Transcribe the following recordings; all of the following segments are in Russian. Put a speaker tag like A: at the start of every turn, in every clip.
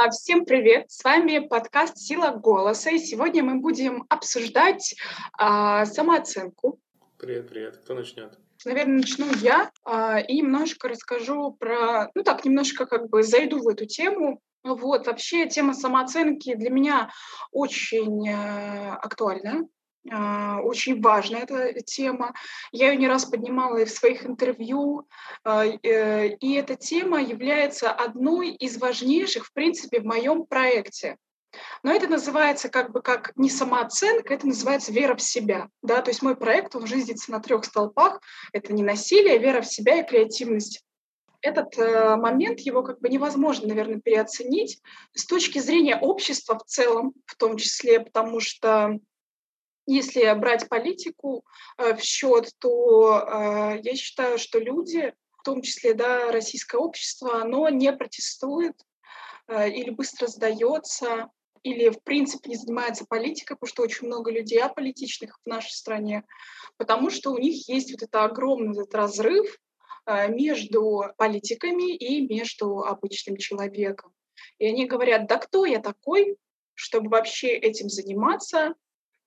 A: А, всем привет! С вами подкаст «Сила голоса», и сегодня мы будем обсуждать а, самооценку.
B: Привет, привет. Кто начнет?
A: Наверное, начну я а, и немножко расскажу про, ну так, немножко как бы зайду в эту тему. Вот, вообще тема самооценки для меня очень э, актуальна. А, очень важная эта тема. Я ее не раз поднимала и в своих интервью. А, э, и эта тема является одной из важнейших, в принципе, в моем проекте. Но это называется как бы как не самооценка, это называется вера в себя. Да? То есть мой проект, он жизнится на трех столпах. Это не насилие, вера в себя и креативность. Этот э, момент, его как бы невозможно, наверное, переоценить с точки зрения общества в целом, в том числе, потому что если брать политику э, в счет, то э, я считаю, что люди, в том числе да, российское общество, оно не протестует э, или быстро сдается, или в принципе не занимается политикой, потому что очень много людей аполитичных в нашей стране, потому что у них есть вот это огромный этот разрыв между политиками и между обычным человеком. И они говорят, да кто я такой, чтобы вообще этим заниматься,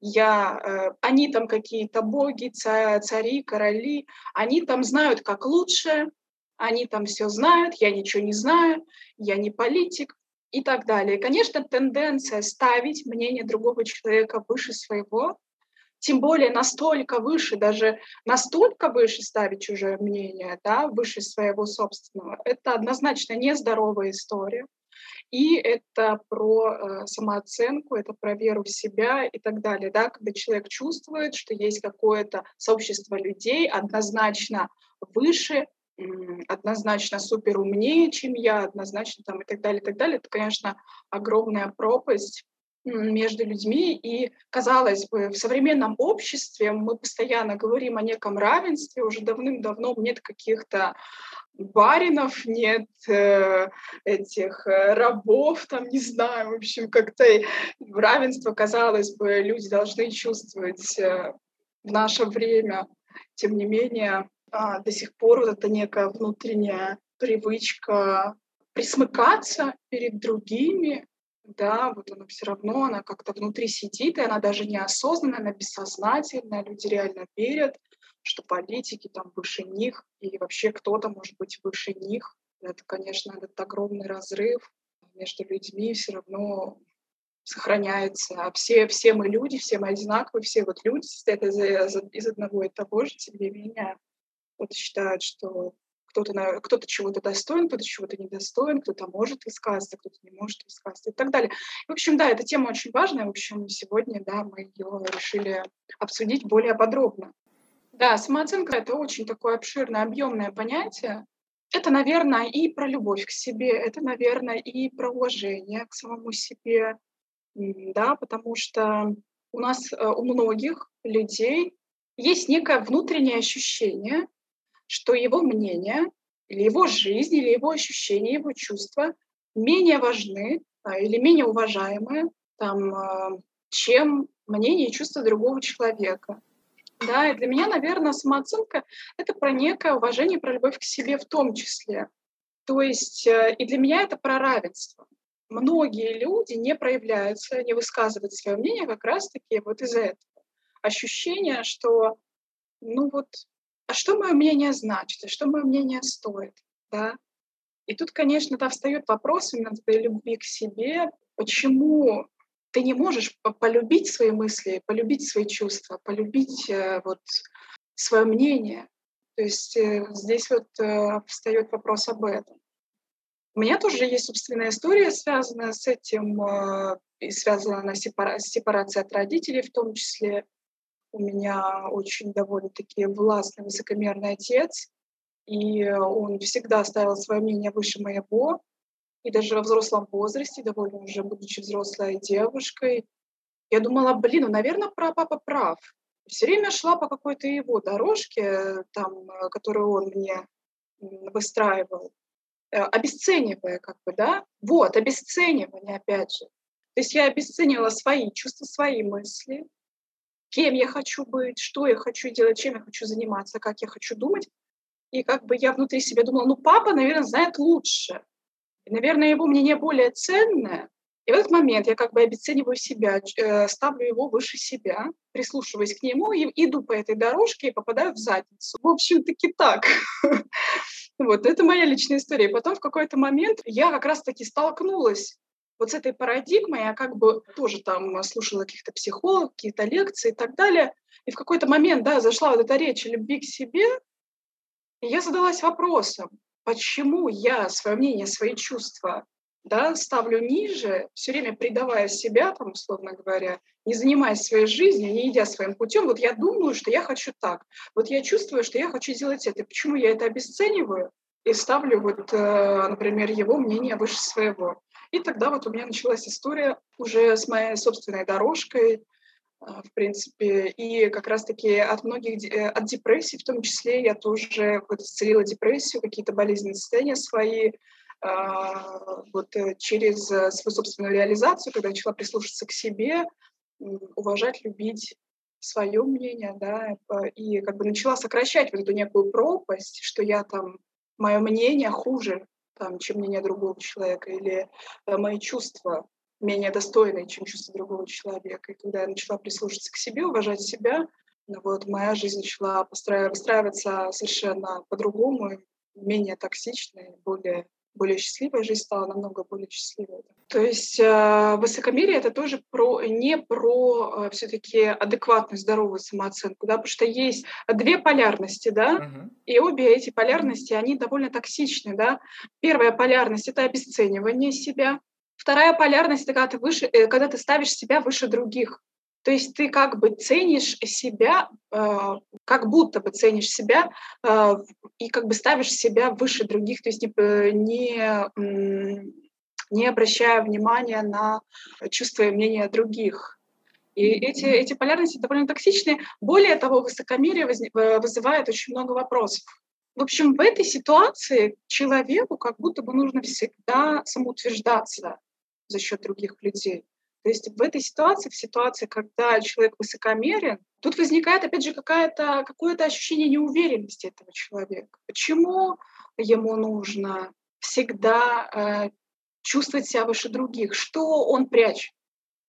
A: я, э, они там какие-то боги, цари, короли, они там знают, как лучше, они там все знают, я ничего не знаю, я не политик и так далее. Конечно, тенденция ставить мнение другого человека выше своего, тем более настолько выше, даже настолько выше ставить чужое мнение, да, выше своего собственного, это однозначно нездоровая история. И это про э, самооценку, это про веру в себя и так далее. Да? Когда человек чувствует, что есть какое-то сообщество людей однозначно выше, однозначно супер умнее, чем я, однозначно там и так далее, и так далее, это, конечно, огромная пропасть между людьми. И, казалось бы, в современном обществе мы постоянно говорим о неком равенстве, уже давным-давно нет каких-то баринов, нет э, этих э, рабов, там, не знаю, в общем, как-то равенство, казалось бы, люди должны чувствовать э, в наше время. Тем не менее, э, до сих пор вот эта некая внутренняя привычка присмыкаться перед другими, да, вот она все равно, она как-то внутри сидит, и она даже неосознанная, она бессознательная, люди реально верят, что политики там выше них, и вообще кто-то может быть выше них. Это, конечно, этот огромный разрыв между людьми все равно сохраняется. А все, все мы люди, все мы одинаковые, все вот люди состоят из, из одного и того же, тем не менее, вот считают, что кто-то, кто-то чего-то достоин, кто-то чего-то недостоин, кто-то может высказаться, кто-то не может высказаться и так далее. В общем, да, эта тема очень важная. В общем, сегодня, да, мы ее решили обсудить более подробно. Да, самооценка — это очень такое обширное, объемное понятие. Это, наверное, и про любовь к себе, это, наверное, и про уважение к самому себе, да, потому что у нас, э, у многих людей есть некое внутреннее ощущение, что его мнение или его жизнь, или его ощущения, его чувства менее важны а, или менее уважаемы, там, а, чем мнение и чувства другого человека. Да, и для меня, наверное, самооценка — это про некое уважение, про любовь к себе в том числе. То есть э, и для меня это про равенство. Многие люди не проявляются, не высказывают свое мнение как раз-таки вот из-за этого. Ощущение, что, ну вот, а что мое мнение значит, а что мое мнение стоит, да? И тут, конечно, да, встает вопрос именно этой любви к себе, почему ты не можешь полюбить свои мысли, полюбить свои чувства, полюбить э, вот свое мнение. То есть э, здесь вот э, встает вопрос об этом. У меня тоже есть собственная история, связанная с этим, и связанная с сепарацией от родителей в том числе. У меня очень довольно-таки властный, высокомерный отец, и он всегда ставил свое мнение выше моего. И даже во взрослом возрасте, довольно уже будучи взрослой девушкой, я думала, блин, ну, наверное, папа прав. Все время шла по какой-то его дорожке, там, которую он мне выстраивал, э, обесценивая, как бы, да? Вот, обесценивание, опять же. То есть я обесценивала свои чувства, свои мысли, кем я хочу быть, что я хочу делать, чем я хочу заниматься, как я хочу думать. И как бы я внутри себя думала, ну, папа, наверное, знает лучше. И, наверное, его мнение более ценное, и в этот момент я как бы обесцениваю себя, э, ставлю его выше себя, прислушиваюсь к нему и иду по этой дорожке и попадаю в задницу. В общем-таки так. Вот, это моя личная история. Потом в какой-то момент я как раз-таки столкнулась вот с этой парадигмой, я как бы тоже там слушала каких-то психологов, какие-то лекции и так далее. И в какой-то момент, да, зашла вот эта речь о любви к себе, и я задалась вопросом, почему я свое мнение, свои чувства да, ставлю ниже, все время предавая себя, там, условно говоря, не занимаясь своей жизнью, не идя своим путем, вот я думаю, что я хочу так, вот я чувствую, что я хочу сделать это. Почему я это обесцениваю и ставлю, вот, э, например, его мнение выше своего? И тогда вот у меня началась история уже с моей собственной дорожкой, э, в принципе, и как раз-таки от многих, э, от депрессий в том числе, я тоже вот исцелила депрессию, какие-то болезненные состояния свои, а, вот э, через э, свою собственную реализацию, когда начала прислушаться к себе, уважать, любить свое мнение, да, и как бы начала сокращать вот эту некую пропасть, что я там, мое мнение хуже, там, чем мнение другого человека, или э, мои чувства менее достойные, чем чувства другого человека. И когда я начала прислушаться к себе, уважать себя, ну вот моя жизнь начала постраиваться совершенно по-другому, менее токсичной, более более счастливая, жизнь стала намного более счастливой. То есть э, высокомерие это тоже про, не про э, все-таки адекватную, здоровую самооценку, да, потому что есть две полярности, да, uh-huh. и обе эти полярности, они довольно токсичны, да. Первая полярность — это обесценивание себя, Вторая полярность — это когда ты, выше, э, когда ты ставишь себя выше других. То есть ты как бы ценишь себя, э, как будто бы ценишь себя э, и как бы ставишь себя выше других, то есть не, не, не обращая внимания на чувства и мнения других. И эти, эти полярности довольно токсичны. Более того, высокомерие э, вызывает очень много вопросов. В общем, в этой ситуации человеку как будто бы нужно всегда самоутверждаться за счет других людей. То есть в этой ситуации, в ситуации, когда человек высокомерен, тут возникает, опять же, какое-то какое ощущение неуверенности этого человека. Почему ему нужно всегда э, чувствовать себя выше других? Что он прячет?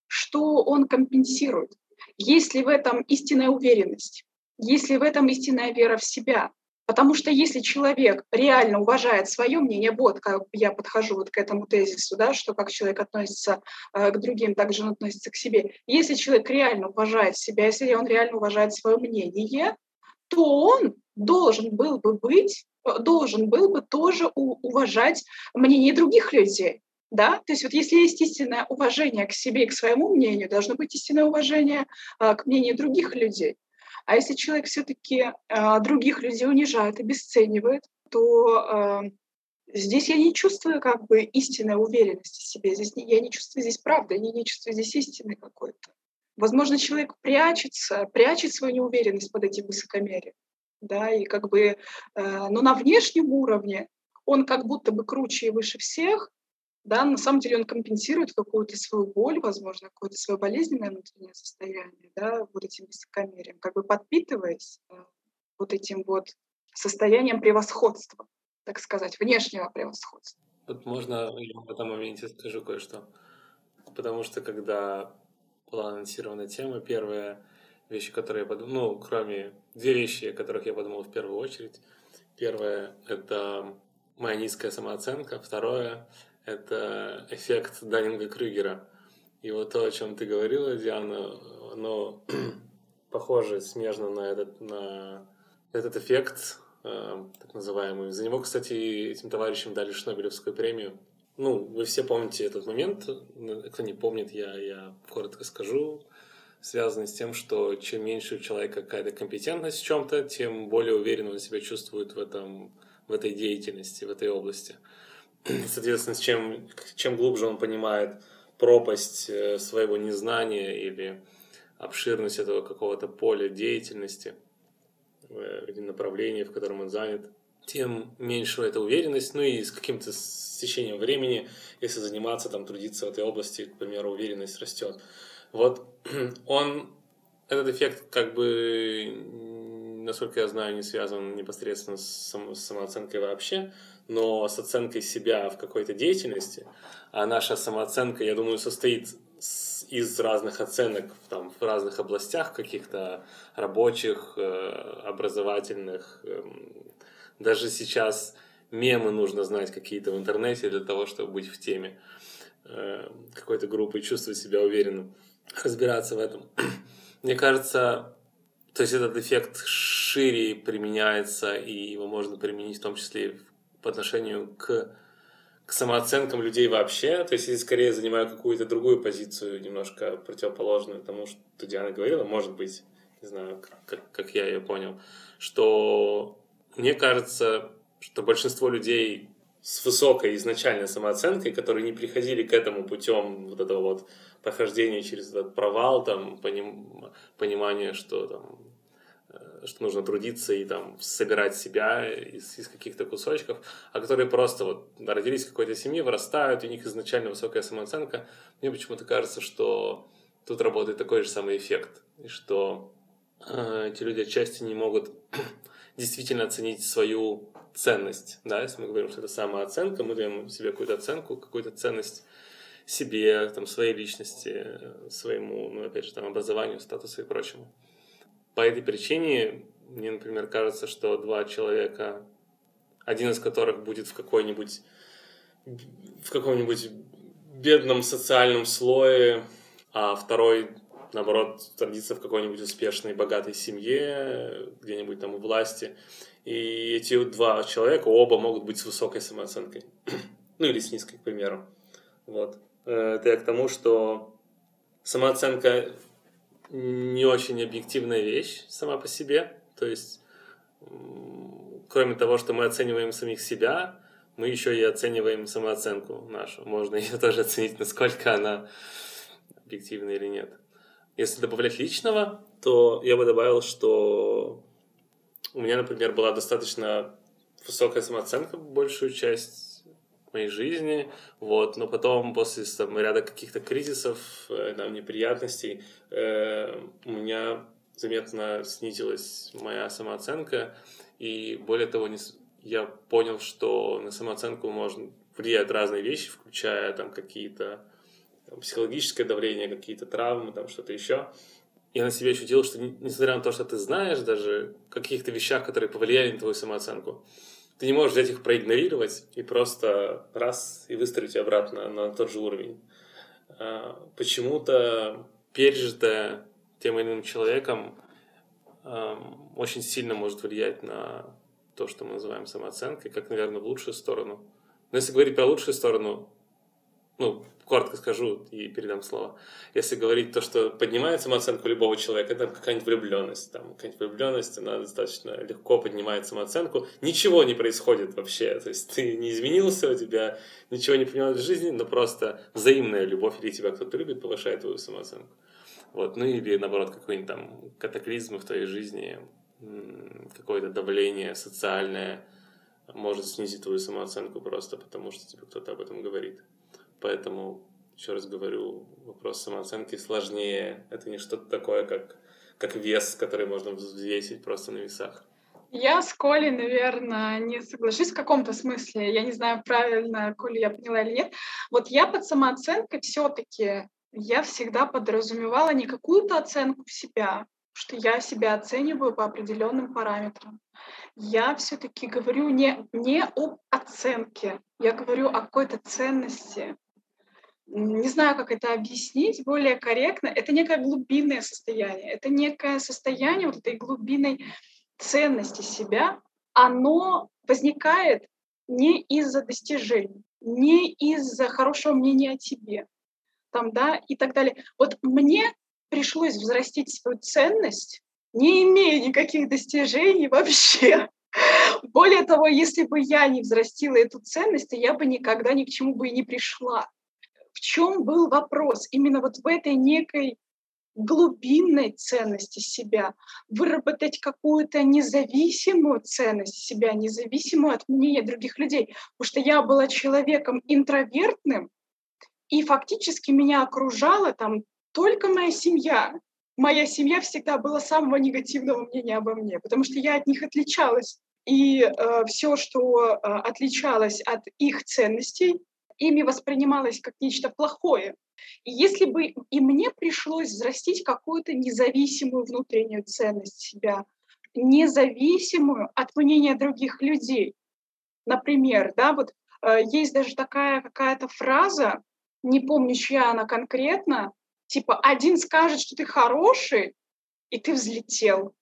A: Что он компенсирует? Есть ли в этом истинная уверенность? Есть ли в этом истинная вера в себя? Потому что если человек реально уважает свое мнение, вот как я подхожу вот к этому тезису, да, что как человек относится э, к другим, так же он относится к себе. Если человек реально уважает себя, если он реально уважает свое мнение, то он должен был бы быть, э, должен был бы тоже уважать мнение других людей. Да? То есть вот если есть истинное уважение к себе и к своему мнению, должно быть истинное уважение э, к мнению других людей. А если человек все-таки э, а, других людей унижает, обесценивает, то э, здесь я не чувствую как бы истинной уверенности в себе. Здесь не, я не чувствую здесь правды, я не чувствую здесь истины какой-то. Возможно, человек прячется, прячет свою неуверенность под этим высокомерием. Да, и как бы, э, но на внешнем уровне он как будто бы круче и выше всех, да, на самом деле он компенсирует какую-то свою боль, возможно, какое-то свое болезненное внутреннее состояние, да, вот этим высокомерием, как бы подпитываясь э, вот этим вот состоянием превосходства, так сказать, внешнего превосходства.
B: Вот можно я в этом моменте скажу кое-что. Потому что когда была анонсирована тема, первая вещь, которую я подумал, ну, кроме две вещи, о которых я подумал в первую очередь. Первое — это моя низкая самооценка. Второе это эффект Даннинга-Крюгера. И вот то, о чем ты говорила, Диана, оно похоже смежно на этот, на этот эффект, э, так называемый. За него, кстати, этим товарищам дали Шнобелевскую премию. Ну, вы все помните этот момент. Кто не помнит, я, я коротко скажу. Связанный с тем, что чем меньше у человека какая-то компетентность в чем-то, тем более уверенно он себя чувствует в, этом, в этой деятельности, в этой области. Соответственно, чем, чем глубже он понимает пропасть э, своего незнания или обширность этого какого-то поля деятельности э, или направления, в котором он занят, тем меньше эта уверенность, ну и с каким-то течением времени, если заниматься, там, трудиться в этой области, к примеру, уверенность растет. Вот он, этот эффект как бы насколько я знаю, не связан непосредственно с, само, с самооценкой вообще, но с оценкой себя в какой-то деятельности. А наша самооценка, я думаю, состоит из разных оценок там, в разных областях каких-то рабочих, э, образовательных. Эм, даже сейчас мемы нужно знать какие-то в интернете для того, чтобы быть в теме э, какой-то группы и чувствовать себя уверенным, разбираться в этом. Мне кажется, то есть этот эффект шире применяется, и его можно применить в том числе по отношению к, к самооценкам людей вообще. То есть я скорее занимаю какую-то другую позицию, немножко противоположную тому, что Диана говорила, может быть, не знаю, как, как я ее понял, что мне кажется, что большинство людей с высокой изначальной самооценкой, которые не приходили к этому путем вот этого вот прохождения через этот провал, там, поним, понимание, что там, э, что нужно трудиться и там собирать себя из, из каких-то кусочков, а которые просто вот родились в какой-то семье, вырастают, у них изначально высокая самооценка. Мне почему-то кажется, что тут работает такой же самый эффект, и что э, эти люди отчасти не могут действительно оценить свою ценность. Да? Если мы говорим, что это самооценка, мы даем себе какую-то оценку, какую-то ценность себе, там, своей личности, своему, ну, опять же, там, образованию, статусу и прочему. По этой причине мне, например, кажется, что два человека, один из которых будет в какой-нибудь в каком-нибудь бедном социальном слое, а второй, наоборот, родится в какой-нибудь успешной, богатой семье, где-нибудь там у власти. И эти два человека оба могут быть с высокой самооценкой. ну или с низкой, к примеру. Вот. Э, это я к тому, что самооценка не очень объективная вещь сама по себе. То есть, кроме того, что мы оцениваем самих себя, мы еще и оцениваем самооценку нашу. Можно ее тоже оценить, насколько она объективна или нет. Если добавлять личного, то я бы добавил, что у меня, например, была достаточно высокая самооценка большую часть моей жизни, вот, но потом после там, ряда каких-то кризисов, э, там, неприятностей, э, у меня заметно снизилась моя самооценка, и более того, не, я понял, что на самооценку можно влиять разные вещи, включая там какие-то психологическое давление, какие-то травмы, там что-то еще. Я на себе ощутил, что несмотря на то, что ты знаешь даже каких-то вещах, которые повлияли на твою самооценку, ты не можешь взять их проигнорировать и просто раз и выстроить обратно на тот же уровень. А, почему-то пережитое тем или иным человеком очень сильно может влиять на то, что мы называем самооценкой, как, наверное, в лучшую сторону. Но если говорить про лучшую сторону, ну, коротко скажу и передам слово. Если говорить то, что поднимает самооценку любого человека, это какая-нибудь влюбленность. Там, какая-нибудь влюбленность, она достаточно легко поднимает самооценку. Ничего не происходит вообще. То есть ты не изменился, у тебя ничего не поменялось в жизни, но просто взаимная любовь или тебя кто-то любит, повышает твою самооценку. Вот. Ну или наоборот, какой-нибудь там катаклизм в твоей жизни, какое-то давление социальное может снизить твою самооценку просто потому, что тебе кто-то об этом говорит. Поэтому, еще раз говорю, вопрос самооценки сложнее. Это не что-то такое, как, как вес, который можно взвесить просто на весах.
A: Я с Колей, наверное, не соглашусь в каком-то смысле. Я не знаю, правильно, Коля, я поняла или нет. Вот я под самооценкой все-таки я всегда подразумевала не какую-то оценку себя, что я себя оцениваю по определенным параметрам. Я все-таки говорю не, не об оценке, я говорю о какой-то ценности, не знаю, как это объяснить более корректно, это некое глубинное состояние, это некое состояние вот этой глубинной ценности себя, оно возникает не из-за достижений, не из-за хорошего мнения о тебе, там, да, и так далее. Вот мне пришлось взрастить свою ценность, не имея никаких достижений вообще. Более того, если бы я не взрастила эту ценность, то я бы никогда ни к чему бы и не пришла в чем был вопрос? Именно вот в этой некой глубинной ценности себя, выработать какую-то независимую ценность себя, независимую от мнения других людей. Потому что я была человеком интровертным, и фактически меня окружала там только моя семья. моя семья всегда была самого негативного мнения обо мне, потому что я от них отличалась. И э, все, что э, отличалось от их ценностей, ими воспринималось как нечто плохое. И если бы и мне пришлось взрастить какую-то независимую внутреннюю ценность себя, независимую от мнения других людей, например, да, вот э, есть даже такая какая-то фраза, не помню, чья она конкретно, типа один скажет, что ты хороший, и ты взлетел.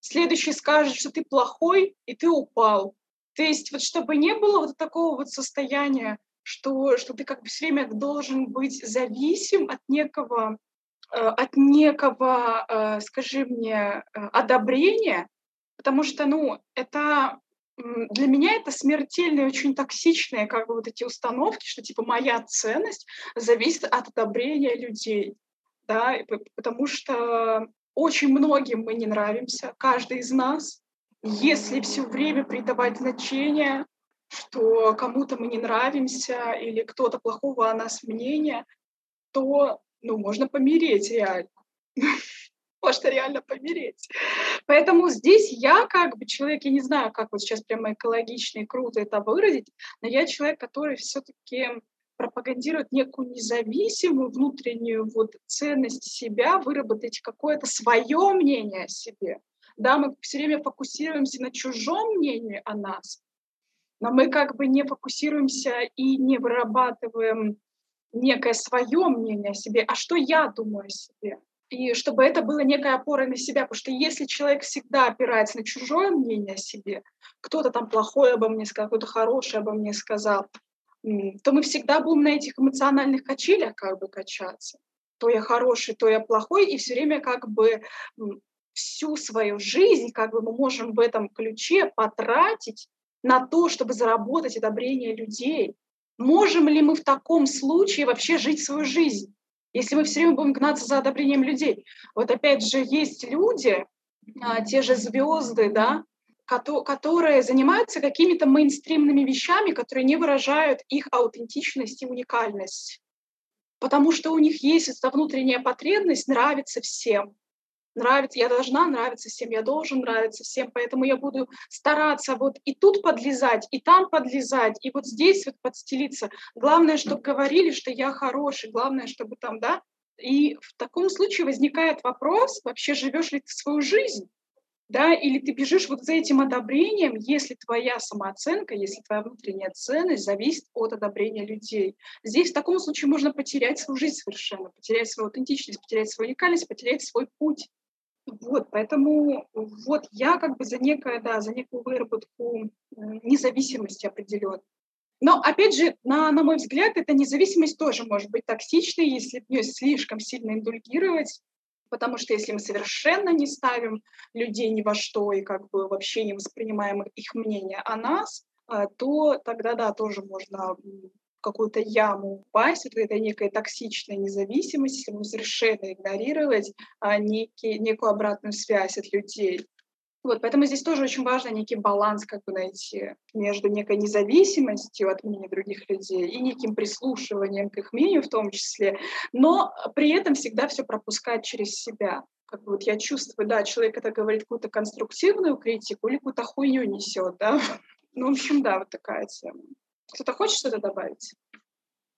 A: Следующий скажет, что ты плохой, и ты упал. То есть вот чтобы не было вот такого вот состояния, что, что ты как бы все время должен быть зависим от некого, э, от некого, э, скажи мне, э, одобрения, потому что, ну, это для меня это смертельные, очень токсичные как бы вот эти установки, что типа моя ценность зависит от одобрения людей, да, потому что очень многим мы не нравимся, каждый из нас. Если все время придавать значение, что кому-то мы не нравимся или кто-то плохого о нас мнения, то ну, можно помереть реально. Можно реально помереть. Поэтому здесь я как бы человек, я не знаю, как вот сейчас прямо экологично и круто это выразить, но я человек, который все-таки пропагандирует некую независимую внутреннюю вот ценность себя, выработать какое-то свое мнение о себе. Да, мы все время фокусируемся на чужом мнении о нас, но мы как бы не фокусируемся и не вырабатываем некое свое мнение о себе, а что я думаю о себе. И чтобы это было некой опорой на себя, потому что если человек всегда опирается на чужое мнение о себе, кто-то там плохое обо мне сказал, кто-то хорошее обо мне сказал, то мы всегда будем на этих эмоциональных качелях как бы качаться. То я хороший, то я плохой, и все время как бы всю свою жизнь как бы мы можем в этом ключе потратить на то, чтобы заработать одобрение людей. Можем ли мы в таком случае вообще жить свою жизнь, если мы все время будем гнаться за одобрением людей? Вот опять же, есть люди, а, те же звезды, да, которые занимаются какими-то мейнстримными вещами, которые не выражают их аутентичность и уникальность. Потому что у них есть эта внутренняя потребность нравиться всем. Нравится, я должна нравиться всем, я должен нравиться всем, поэтому я буду стараться вот и тут подлезать, и там подлезать, и вот здесь вот подстелиться. Главное, чтобы говорили, что я хороший, главное, чтобы там, да. И в таком случае возникает вопрос, вообще живешь ли ты свою жизнь? да, или ты бежишь вот за этим одобрением, если твоя самооценка, если твоя внутренняя ценность зависит от одобрения людей. Здесь в таком случае можно потерять свою жизнь совершенно, потерять свою аутентичность, потерять свою уникальность, потерять свой путь. Вот, поэтому вот я как бы за некое, да, за некую выработку независимости определенной. Но, опять же, на, на мой взгляд, эта независимость тоже может быть токсичной, если в нее слишком сильно индульгировать, потому что если мы совершенно не ставим людей ни во что и как бы вообще не воспринимаем их мнение о нас, а, то тогда, да, тоже можно какую-то яму упасть, вот этой некой токсичной независимости, если мы совершенно игнорировать а, некий, некую обратную связь от людей. Вот, поэтому здесь тоже очень важно некий баланс как бы найти между некой независимостью от мнения других людей и неким прислушиванием к их мнению в том числе, но при этом всегда все пропускать через себя. Как бы вот я чувствую, да, человек это говорит какую-то конструктивную критику или какую-то хуйню несет, да. Ну, в общем, да, вот такая тема. Кто-то хочет что-то добавить?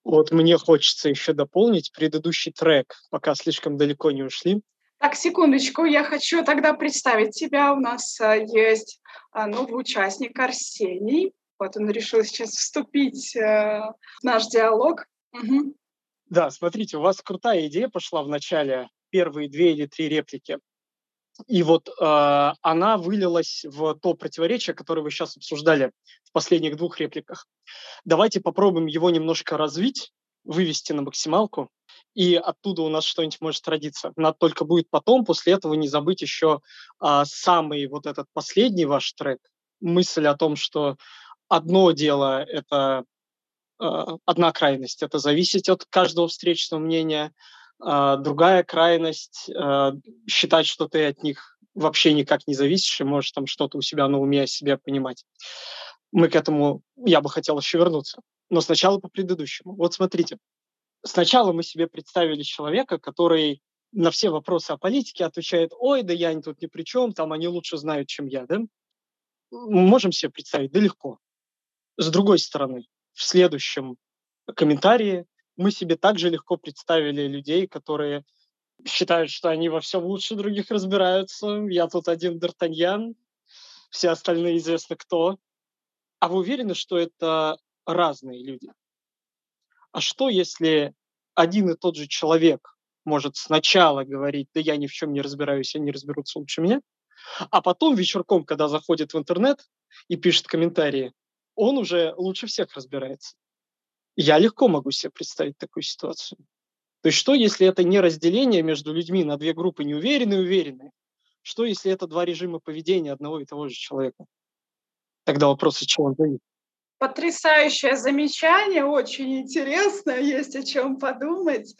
C: Вот мне хочется еще дополнить предыдущий трек, пока слишком далеко не ушли.
A: Так, секундочку, я хочу тогда представить тебя. У нас а, есть а, новый участник Арсений. Вот он решил сейчас вступить а, в наш диалог. Угу.
C: Да, смотрите, у вас крутая идея пошла в начале, первые две или три реплики. И вот э, она вылилась в то противоречие, которое вы сейчас обсуждали в последних двух репликах. Давайте попробуем его немножко развить, вывести на максималку и оттуда у нас что-нибудь может родиться. Надо только будет потом, после этого не забыть еще а, самый вот этот последний ваш трек, мысль о том, что одно дело – это а, одна крайность, это зависеть от каждого встречного мнения, другая крайность а, – считать, что ты от них вообще никак не зависишь и можешь там что-то у себя на уме о себе понимать. Мы к этому, я бы хотел еще вернуться. Но сначала по предыдущему. Вот смотрите, сначала мы себе представили человека, который на все вопросы о политике отвечает, ой, да я тут ни при чем, там они лучше знают, чем я, да? Мы можем себе представить, да легко. С другой стороны, в следующем комментарии мы себе также легко представили людей, которые считают, что они во всем лучше других разбираются. Я тут один Д'Артаньян, все остальные известно кто. А вы уверены, что это разные люди? А что, если один и тот же человек может сначала говорить, да я ни в чем не разбираюсь, они разберутся лучше меня, а потом вечерком, когда заходит в интернет и пишет комментарии, он уже лучше всех разбирается. Я легко могу себе представить такую ситуацию. То есть что, если это не разделение между людьми на две группы неуверенные и уверенные? Что, если это два режима поведения одного и того же человека? Тогда вопрос, от чего он зависит.
A: Потрясающее замечание, очень интересно, есть о чем подумать.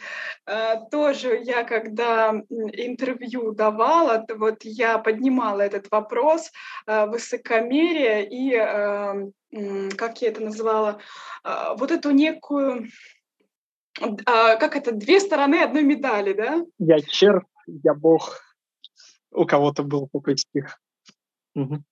A: Э, тоже я, когда интервью давала, вот я поднимала этот вопрос э, высокомерия и, э, как я это назвала, вот эту некую, как это, две стороны одной медали, да?
C: Я червь, я бог. У кого-то был такой стих.
A: Угу.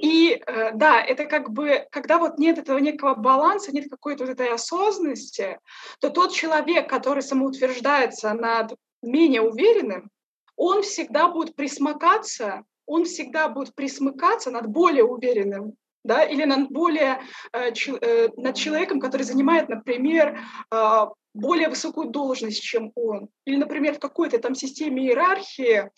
A: И э, да, это как бы, когда вот нет этого некого баланса, нет какой-то вот этой осознанности, то тот человек, который самоутверждается над менее уверенным, он всегда будет присмыкаться, он всегда будет присмыкаться над более уверенным, да, или над более э, э, над человеком, который занимает, например, более высокую должность, чем он, или, например, в какой-то там системе иерархии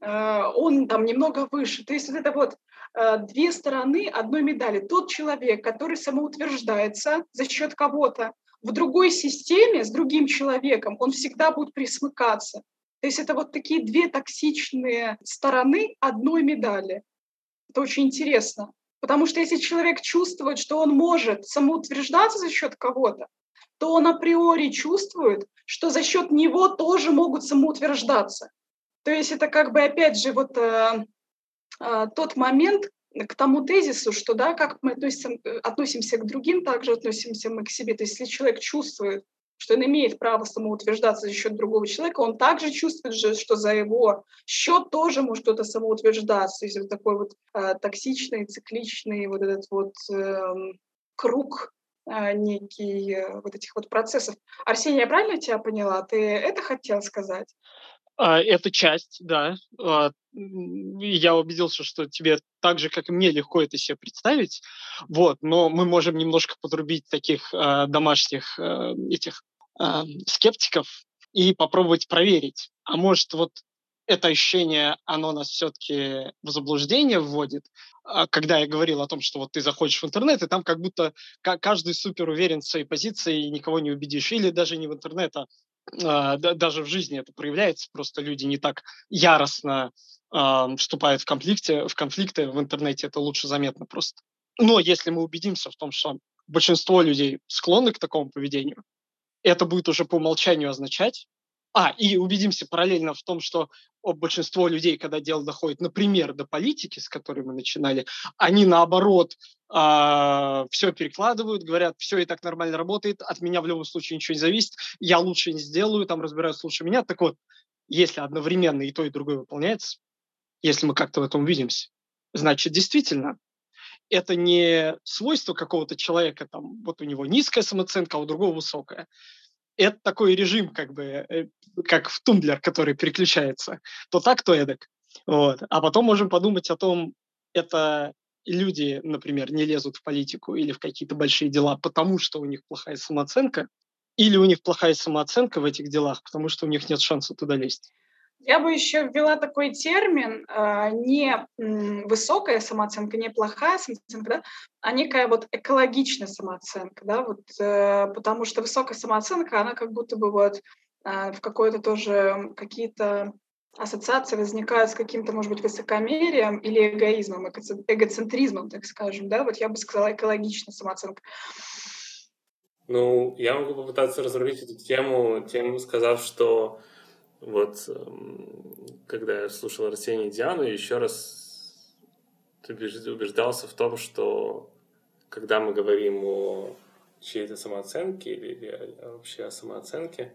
A: он там немного выше. То есть вот это вот две стороны одной медали. Тот человек, который самоутверждается за счет кого-то в другой системе с другим человеком, он всегда будет присмыкаться. То есть это вот такие две токсичные стороны одной медали. Это очень интересно. Потому что если человек чувствует, что он может самоутверждаться за счет кого-то, то он априори чувствует, что за счет него тоже могут самоутверждаться. То есть это как бы опять же вот э, тот момент к тому тезису, что да, как мы относимся, э, относимся к другим, также относимся мы к себе. То есть если человек чувствует, что он имеет право самоутверждаться за счет другого человека, он также чувствует же, что за его счет тоже может кто-то самоутверждаться. То есть вот такой вот э, токсичный, цикличный вот этот вот э, круг э, некий э, вот этих вот процессов. Арсений, я правильно тебя поняла? Ты это хотел сказать?
C: А, это часть, да. А, я убедился, что тебе так же, как и мне, легко это себе представить. Вот, но мы можем немножко подрубить таких а, домашних этих скептиков и попробовать проверить. А может, вот это ощущение, оно нас все-таки в заблуждение вводит, когда я говорил о том, что вот ты заходишь в интернет, и там как будто каждый супер уверен в своей позиции, и никого не убедишь. Или даже не в интернет, а даже в жизни это проявляется, просто люди не так яростно э, вступают в конфликты, в конфликты в интернете, это лучше заметно просто. Но если мы убедимся в том, что большинство людей склонны к такому поведению, это будет уже по умолчанию означать, а, и убедимся параллельно в том, что большинство людей, когда дело доходит, например, до политики, с которой мы начинали, они наоборот а, все перекладывают, говорят, все и так нормально работает, от меня в любом случае ничего не зависит, я лучше не сделаю, там разбираюсь лучше меня. Так вот, если одновременно и то, и другое выполняется, если мы как-то в этом увидимся, значит, действительно, это не свойство какого-то человека, там, вот у него низкая самооценка, а у другого высокая это такой режим, как бы, э, как в тумблер, который переключается. То так, то эдак. Вот. А потом можем подумать о том, это люди, например, не лезут в политику или в какие-то большие дела, потому что у них плохая самооценка, или у них плохая самооценка в этих делах, потому что у них нет шанса туда лезть.
A: Я бы еще ввела такой термин, э, не высокая самооценка, не плохая самооценка, да, а некая вот экологичная самооценка, да, вот, э, потому что высокая самооценка, она как будто бы вот э, в какой-то тоже какие-то ассоциации возникают с каким-то, может быть, высокомерием или эгоизмом, эгоцентризмом, так скажем, да, вот я бы сказала экологичная самооценка.
B: Ну, я могу попытаться разрулить эту тему, тем сказав, что вот, эм, когда я слушал Арсения и Диану, еще раз убеждался в том, что когда мы говорим о чьей-то самооценке или, или вообще о самооценке,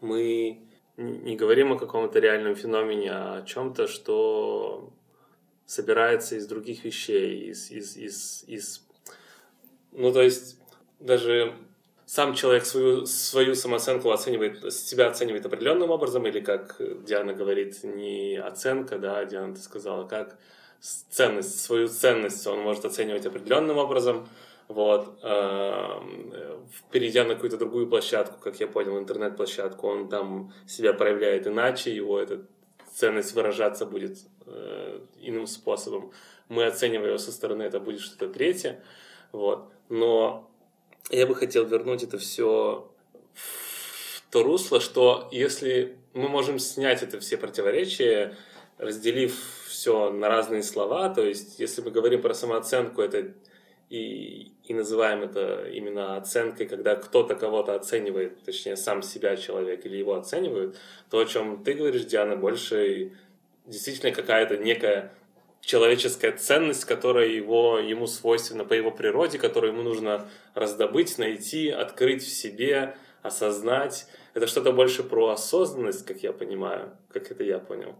B: мы не говорим о каком-то реальном феномене, а о чем-то, что собирается из других вещей, из, из, из, из... Ну, то есть даже сам человек свою, свою самооценку оценивает, себя оценивает определенным образом, или, как Диана говорит, не оценка, да, Диана, ты сказала, как ценность, свою ценность он может оценивать определенным образом, вот, эм, перейдя на какую-то другую площадку, как я понял, интернет-площадку, он там себя проявляет иначе, его эта ценность выражаться будет э, иным способом. Мы оценивая его со стороны, это будет что-то третье, вот, но я бы хотел вернуть это все в то русло, что если мы можем снять это все противоречия, разделив все на разные слова, то есть если мы говорим про самооценку, это и, и называем это именно оценкой, когда кто-то кого-то оценивает, точнее сам себя человек или его оценивают, то, о чем ты говоришь, Диана, больше действительно какая-то некая человеческая ценность, которая его, ему свойственна по его природе, которую ему нужно раздобыть, найти, открыть в себе, осознать. Это что-то больше про осознанность, как я понимаю, как это я понял.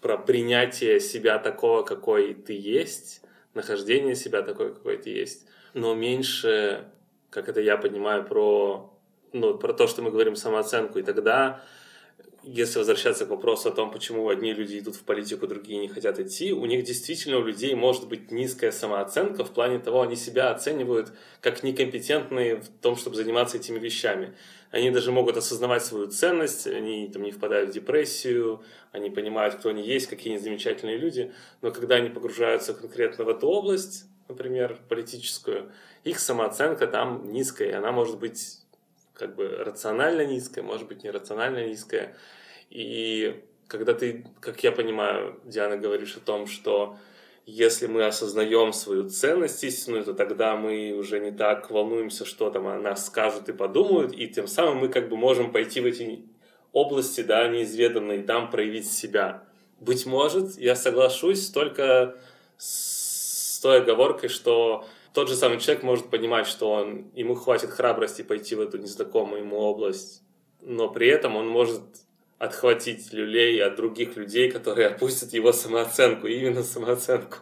B: Про принятие себя такого, какой ты есть, нахождение себя такой, какой ты есть. Но меньше, как это я понимаю, про, ну, про то, что мы говорим самооценку. И тогда если возвращаться к вопросу о том, почему одни люди идут в политику, другие не хотят идти, у них действительно у людей может быть низкая самооценка в плане того, они себя оценивают как некомпетентные в том, чтобы заниматься этими вещами. Они даже могут осознавать свою ценность, они там не впадают в депрессию, они понимают, кто они есть, какие они замечательные люди, но когда они погружаются конкретно в эту область, например, политическую, их самооценка там низкая, и она может быть как бы рационально низкая, может быть нерационально низкая. И когда ты, как я понимаю, Диана, говоришь о том, что если мы осознаем свою ценность истинную, то тогда мы уже не так волнуемся, что там о нас скажут и подумают, и тем самым мы как бы можем пойти в эти области, да, неизведанные, там проявить себя. Быть может, я соглашусь только с той оговоркой, что тот же самый человек может понимать, что он, ему хватит храбрости пойти в эту незнакомую ему область, но при этом он может отхватить люлей от других людей, которые опустят его самооценку, именно самооценку.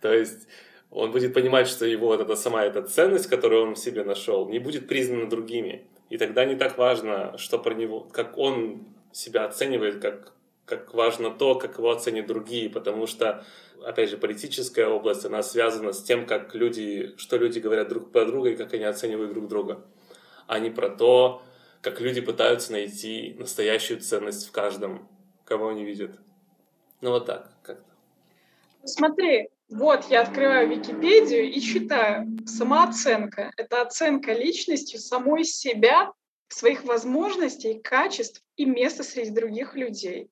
B: То есть он будет понимать, что его вот эта сама эта ценность, которую он в себе нашел, не будет признана другими. И тогда не так важно, что про него, как он себя оценивает, как, как важно то, как его оценят другие, потому что опять же, политическая область, она связана с тем, как люди, что люди говорят друг про друга и как они оценивают друг друга, а не про то, как люди пытаются найти настоящую ценность в каждом, кого они видят. Ну вот так как-то.
A: Смотри, вот я открываю Википедию и читаю. Самооценка — это оценка личностью самой себя, своих возможностей, качеств и места среди других людей.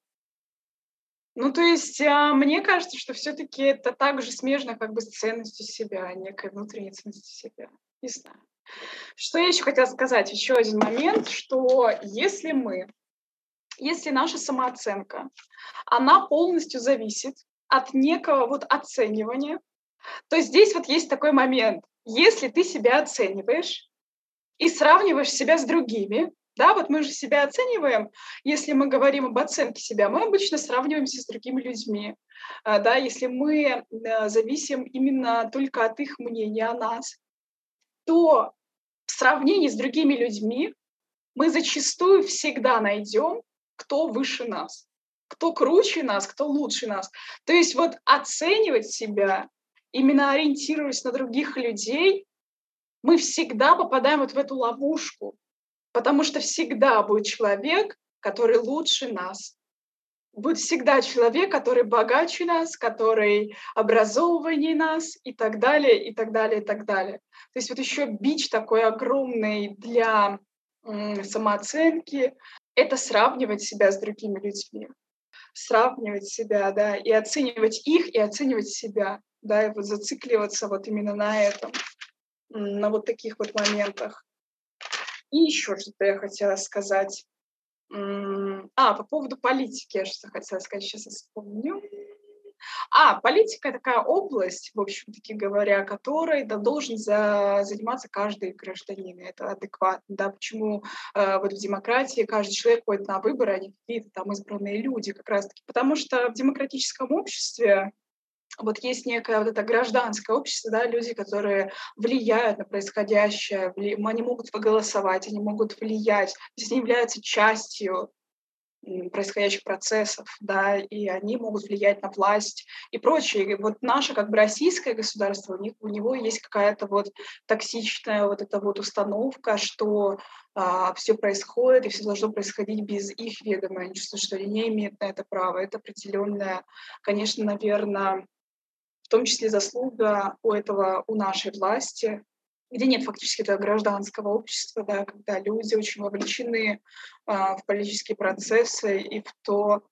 A: Ну, то есть, а, мне кажется, что все-таки это также смежно как бы с ценностью себя, некой внутренней ценностью себя. Не знаю. Что я еще хотела сказать? Еще один момент, что если мы, если наша самооценка, она полностью зависит от некого вот оценивания, то здесь вот есть такой момент. Если ты себя оцениваешь и сравниваешь себя с другими, да, вот мы же себя оцениваем, если мы говорим об оценке себя, мы обычно сравниваемся с другими людьми. А, да, если мы э, зависим именно только от их мнения о нас, то в сравнении с другими людьми мы зачастую всегда найдем, кто выше нас, кто круче нас, кто лучше нас. То есть вот оценивать себя, именно ориентируясь на других людей, мы всегда попадаем вот в эту ловушку, Потому что всегда будет человек, который лучше нас. Будет всегда человек, который богаче нас, который образованнее нас и так далее, и так далее, и так далее. То есть вот еще бич такой огромный для самооценки — это сравнивать себя с другими людьми. Сравнивать себя, да, и оценивать их, и оценивать себя, да, и вот зацикливаться вот именно на этом, на вот таких вот моментах. И еще что-то я хотела сказать. А, по поводу политики я что хотела сказать, сейчас вспомню. А политика такая область, в общем-таки говоря, которой да, должен за, заниматься каждый гражданин. Это адекватно. Да? Почему э, вот в демократии каждый человек ходит на выборы, а не какие-то там избранные люди как раз-таки? Потому что в демократическом обществе вот есть некое вот это гражданское общество, да, люди, которые влияют на происходящее, вли... они могут поголосовать, они могут влиять, то есть они являются частью происходящих процессов, да, и они могут влиять на власть и прочее. И вот наше как бы российское государство, у, них, у него есть какая-то вот токсичная вот эта вот установка, что а, все происходит, и все должно происходить без их ведома. Они чувствуют, что они не имеют на это права. Это определенная, конечно, наверное, том числе заслуга у этого, у нашей власти, где нет фактически этого гражданского общества, да, когда люди очень вовлечены а, в политические процессы и в то,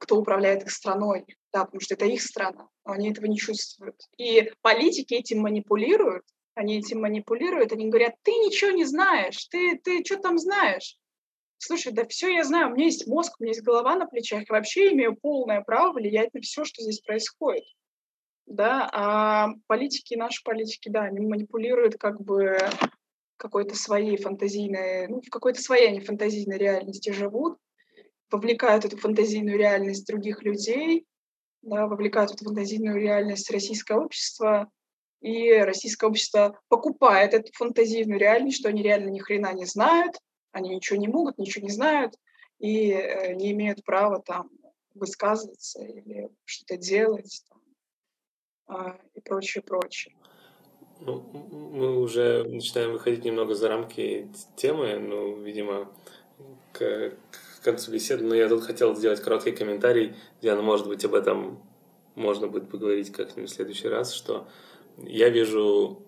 A: кто управляет их страной, да, потому что это их страна, но они этого не чувствуют. И политики этим манипулируют, они этим манипулируют, они говорят, ты ничего не знаешь, ты, ты что там знаешь? Слушай, да все я знаю, у меня есть мозг, у меня есть голова на плечах, и вообще имею полное право влиять на все, что здесь происходит да, а политики, наши политики, да, они манипулируют как бы какой-то своей фантазийной, ну, в какой-то своей они фантазийной реальности живут, вовлекают эту фантазийную реальность других людей, да, вовлекают эту фантазийную реальность российское общество, и российское общество покупает эту фантазийную реальность, что они реально ни хрена не знают, они ничего не могут, ничего не знают и э, не имеют права там высказываться или что-то делать. А, и прочее, прочее.
B: Ну, мы уже начинаем выходить немного за рамки темы, ну, видимо, к, к концу беседы, но я тут хотел сделать короткий комментарий, Диана, может быть, об этом можно будет поговорить как-нибудь в следующий раз, что я вижу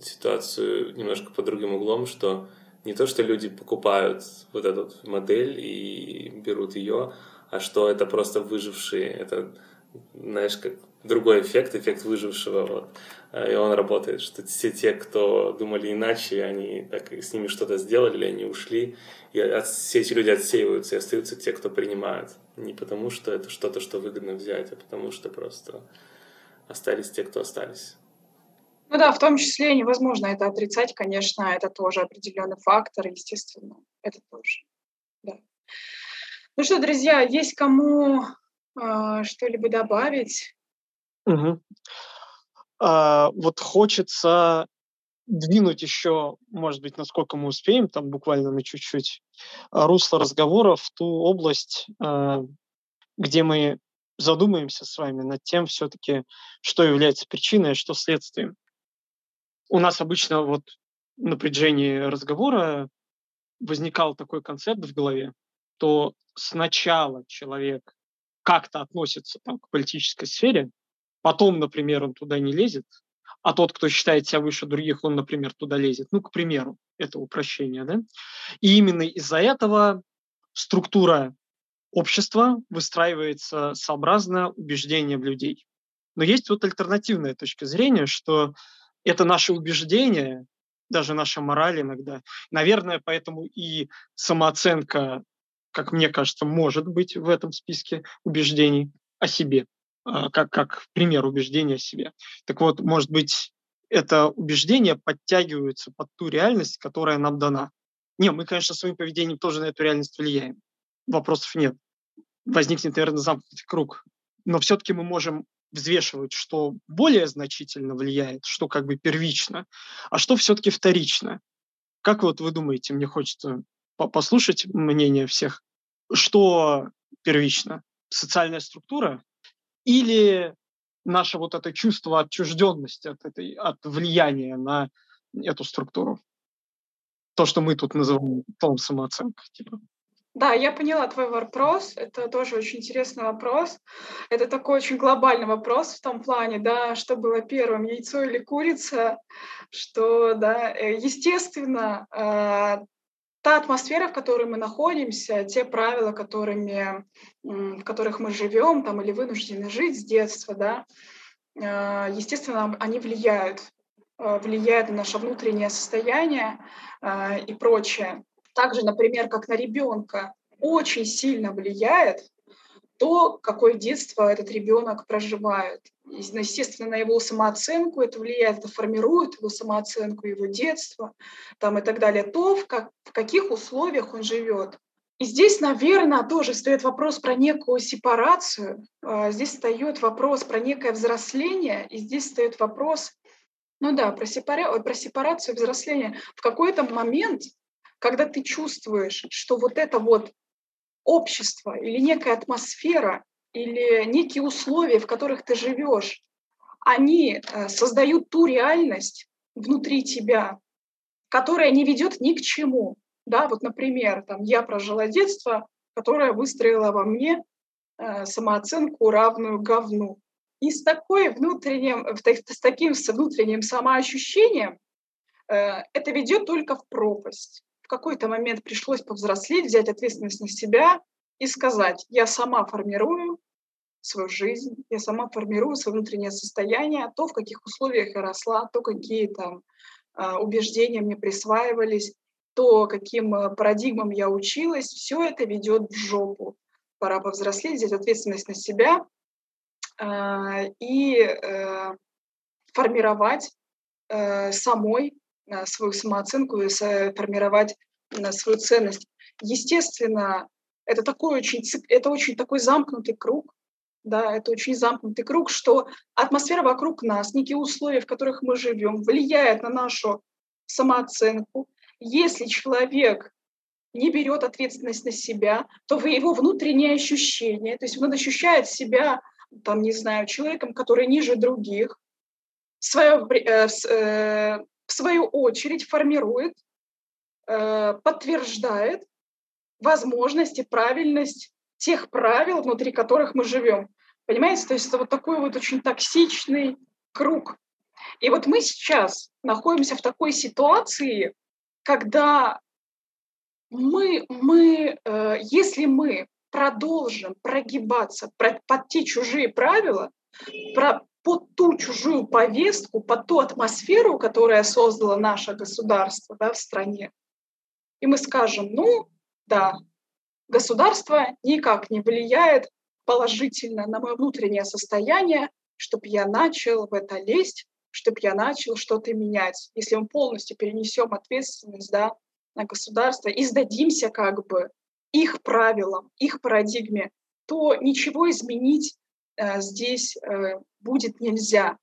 B: ситуацию немножко под другим углом, что не то, что люди покупают вот эту модель и берут ее, а что это просто выжившие, это, знаешь, как другой эффект, эффект выжившего, вот. Э, и он работает, что все те, кто думали иначе, они так с ними что-то сделали, они ушли, и от, все эти люди отсеиваются, и остаются те, кто принимают. Не потому, что это что-то, что выгодно взять, а потому, что просто остались те, кто остались.
A: Ну да, в том числе невозможно это отрицать, конечно, это тоже определенный фактор, естественно, это тоже. Да. Ну что, друзья, есть кому э, что-либо добавить?
C: Угу. А, вот хочется двинуть еще, может быть, насколько мы успеем, там буквально на чуть-чуть, а, русло разговора в ту область, а, где мы задумаемся с вами над тем все-таки, что является причиной, а что следствием. У нас обычно вот на напряжении разговора возникал такой концепт в голове, то сначала человек как-то относится там, к политической сфере, потом, например, он туда не лезет, а тот, кто считает себя выше других, он, например, туда лезет. Ну, к примеру, это упрощение, да? И именно из-за этого структура общества выстраивается сообразно убеждениям людей. Но есть вот альтернативная точка зрения, что это наши убеждения, даже наша мораль иногда. Наверное, поэтому и самооценка, как мне кажется, может быть в этом списке убеждений о себе. А, как, как пример убеждения о себе. Так вот, может быть, это убеждение подтягивается под ту реальность, которая нам дана. Не, мы, конечно, своим поведением тоже на эту реальность влияем. Вопросов нет. Возникнет, наверное, замкнутый круг. Но все-таки мы можем взвешивать, что более значительно влияет, что как бы первично, а что все-таки вторично. Как вот вы думаете, мне хочется послушать мнение всех, что первично? Социальная структура или наше вот это чувство отчужденности от, этой, от влияния на эту структуру. То, что мы тут называем полом самооценка. Типа.
A: Да, я поняла твой вопрос. Это тоже очень интересный вопрос. Это такой очень глобальный вопрос в том плане, да, что было первым, яйцо или курица, что, да, э, естественно, э, та атмосфера, в которой мы находимся, те правила, которыми, в которых мы живем там, или вынуждены жить с детства, да, э, естественно, они влияют, э, влияют на наше внутреннее состояние э, и прочее. Также, например, как на ребенка очень сильно влияет то, какое детство этот ребенок проживает. Ну, естественно, на его самооценку это влияет, это формирует его самооценку, его детство там, и так далее, то, в, как, в каких условиях он живет. И здесь, наверное, тоже встает вопрос про некую сепарацию, а, здесь встает вопрос про некое взросление, и здесь встает вопрос, ну да, про, сепара... про сепарацию взросления. В какой-то момент, когда ты чувствуешь, что вот это вот общество или некая атмосфера или некие условия, в которых ты живешь, они э, создают ту реальность внутри тебя, которая не ведет ни к чему. Да, вот, например, там, я прожила детство, которое выстроило во мне э, самооценку, равную говну. И с, такой внутренним, с таким внутренним самоощущением э, это ведет только в пропасть. В какой-то момент пришлось повзрослеть, взять ответственность на себя и сказать, я сама формирую свою жизнь, я сама формирую свое внутреннее состояние, то, в каких условиях я росла, то, какие там а, убеждения мне присваивались, то, каким а, парадигмам я училась, все это ведет в жопу. Пора повзрослеть, взять ответственность на себя э, и э, формировать э, самой э, свою самооценку и формировать э, свою ценность. Естественно, это такой очень, это очень такой замкнутый круг, да, это очень замкнутый круг, что атмосфера вокруг нас, некие условия, в которых мы живем, влияет на нашу самооценку. Если человек не берет ответственность на себя, то его внутренние ощущения, то есть он ощущает себя, там, не знаю, человеком, который ниже других, свое, э, э, в свою очередь формирует, э, подтверждает возможность и правильность тех правил, внутри которых мы живем. Понимаете? То есть это вот такой вот очень токсичный круг. И вот мы сейчас находимся в такой ситуации, когда мы, мы э, если мы продолжим прогибаться про, под те чужие правила, под ту чужую повестку, под ту атмосферу, которая создала наше государство да, в стране, и мы скажем, ну, да, государство никак не влияет положительно на мое внутреннее состояние, чтобы я начал в это лезть, чтобы я начал что-то менять. Если мы полностью перенесем ответственность да, на государство и сдадимся как бы их правилам, их парадигме, то ничего изменить здесь э, будет нельзя.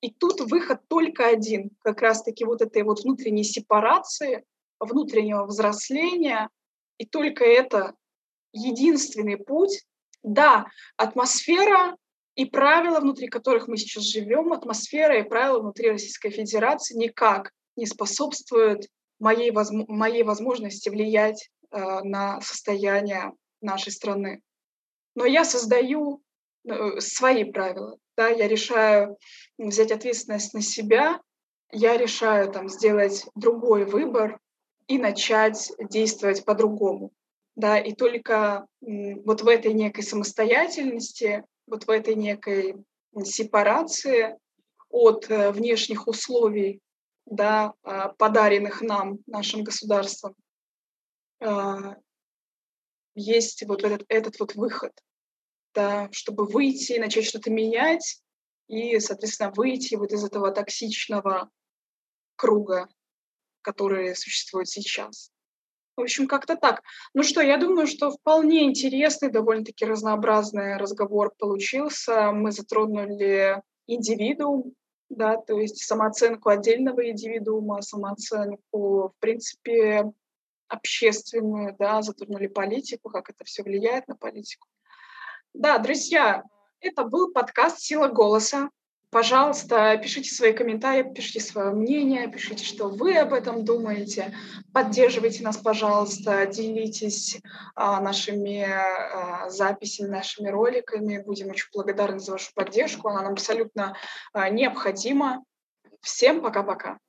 A: И тут выход только один, как раз-таки вот этой вот внутренней сепарации, внутреннего взросления, и только это единственный путь. Да, атмосфера и правила, внутри которых мы сейчас живем, атмосфера и правила внутри Российской Федерации никак не способствуют моей, возможно, моей возможности влиять э, на состояние нашей страны. Но я создаю э, свои правила. Да, я решаю взять ответственность на себя, я решаю там, сделать другой выбор и начать действовать по-другому да, и только вот в этой некой самостоятельности, вот в этой некой сепарации от э, внешних условий, да, а, подаренных нам, нашим государством, а, есть вот этот, этот вот выход, да, чтобы выйти, начать что-то менять и, соответственно, выйти вот из этого токсичного круга, который существует сейчас. В общем, как-то так. Ну что, я думаю, что вполне интересный, довольно-таки разнообразный разговор получился. Мы затронули индивидуум, да, то есть самооценку отдельного индивидуума, самооценку, в принципе, общественную, да, затронули политику, как это все влияет на политику. Да, друзья, это был подкаст «Сила голоса». Пожалуйста, пишите свои комментарии, пишите свое мнение, пишите, что вы об этом думаете. Поддерживайте нас, пожалуйста, делитесь а, нашими а, записями, нашими роликами. Будем очень благодарны за вашу поддержку. Она нам абсолютно а, необходима. Всем пока-пока.